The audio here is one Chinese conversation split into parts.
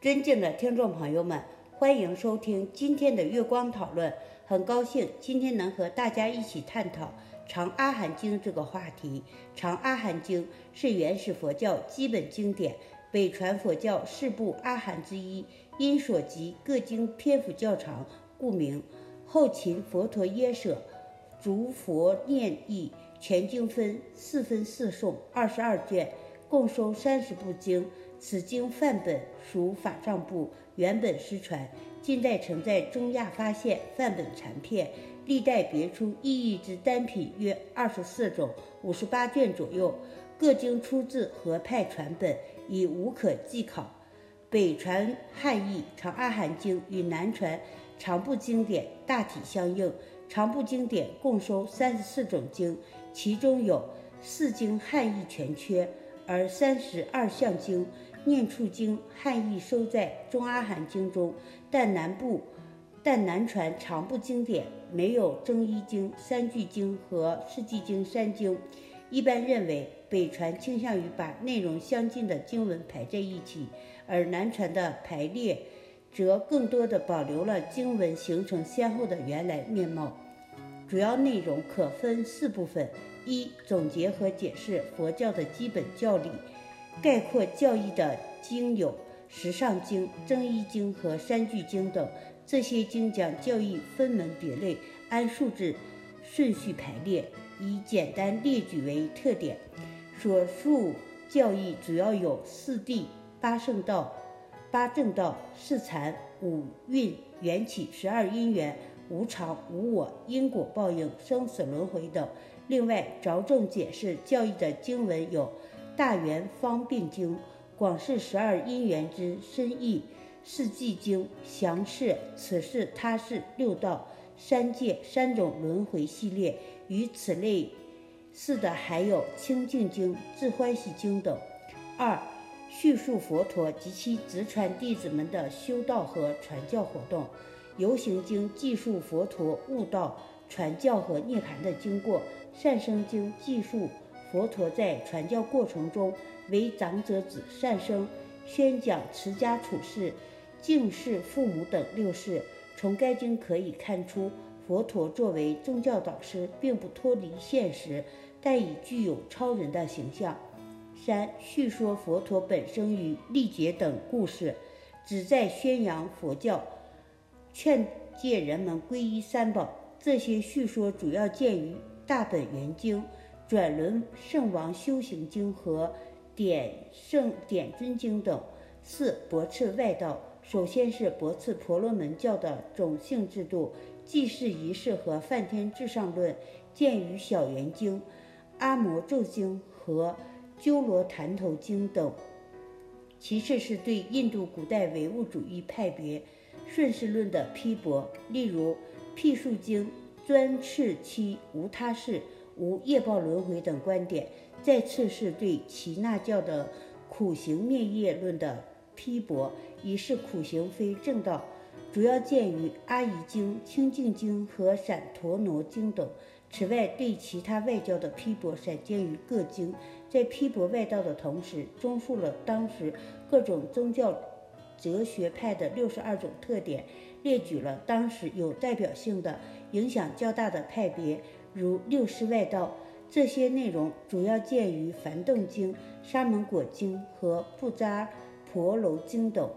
尊敬的听众朋友们，欢迎收听今天的月光讨论。很高兴今天能和大家一起探讨《长阿含经》这个话题。《长阿含经》是原始佛教基本经典，北传佛教四部阿含之一，因所集各经篇幅较长，故名。后秦佛陀耶舍逐佛念译，全经分四分四颂，二十二卷，共收三十部经。此经范本属法藏部，原本失传。近代曾在中亚发现范本残片，历代别出意译之单品约二十四种，五十八卷左右。各经出自合派传本，已无可稽考。北传汉译《长阿含经》与南传长部经典大体相应。长部经典共收三十四种经，其中有四经汉译全缺，而三十二项经。念处经汉译收在中阿含经中，但南部但南传长部经典没有增一经、三句经和世纪经三经。一般认为，北传倾向于把内容相近的经文排在一起，而南传的排列则更多的保留了经文形成先后的原来面貌。主要内容可分四部分：一、总结和解释佛教的基本教理。概括教义的经有《十上经》《增一经》和《三句经》等，这些经讲教义分门别类，按数字顺序排列，以简单列举为特点。所述教义主要有四谛、八圣道、八正道、四禅、五蕴、缘起、十二因缘、无常、无我、因果报应、生死轮回等。另外，着重解释教义的经文有。大圆方便经广释十二因缘之深意，四季经详释此事他事六道三界三种轮回系列。与此类似的还有清净经、自欢喜经等。二、叙述佛陀及其直传弟子们的修道和传教活动。游行经记述佛陀悟道、传教和涅槃的经过。善生经记述。佛陀在传教过程中，为长者子善生宣讲持家处事、敬事父母等六事。从该经可以看出，佛陀作为宗教导师，并不脱离现实，但已具有超人的形象。三、叙说佛陀本生与历劫等故事，旨在宣扬佛教，劝诫人们皈依三宝。这些叙说主要见于大本原经。转轮圣王修行经和点圣点尊经等。四驳斥外道，首先是驳斥婆罗门教的种姓制度、祭祀仪式和梵天至上论，见于小圆经、阿摩咒经和鸠罗坛头经等。其次是对印度古代唯物主义派别顺势论的批驳，例如辟树经专斥其无他事。无业报轮回等观点，再次是对耆那教的苦行灭业论的批驳，以示苦行非正道，主要见于阿逸经、清净经和闪陀罗经等。此外，对其他外教的批驳散见于各经，在批驳外道的同时，综述了当时各种宗教哲学派的六十二种特点，列举了当时有代表性的、影响较大的派别。如六师外道，这些内容主要见于《梵动经》《沙门果经》和《布扎婆罗经》等。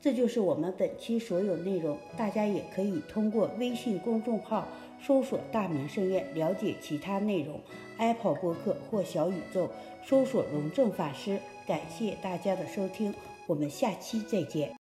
这就是我们本期所有内容。大家也可以通过微信公众号搜索“大明圣院”了解其他内容。Apple 播客或小宇宙搜索“荣正法师”。感谢大家的收听，我们下期再见。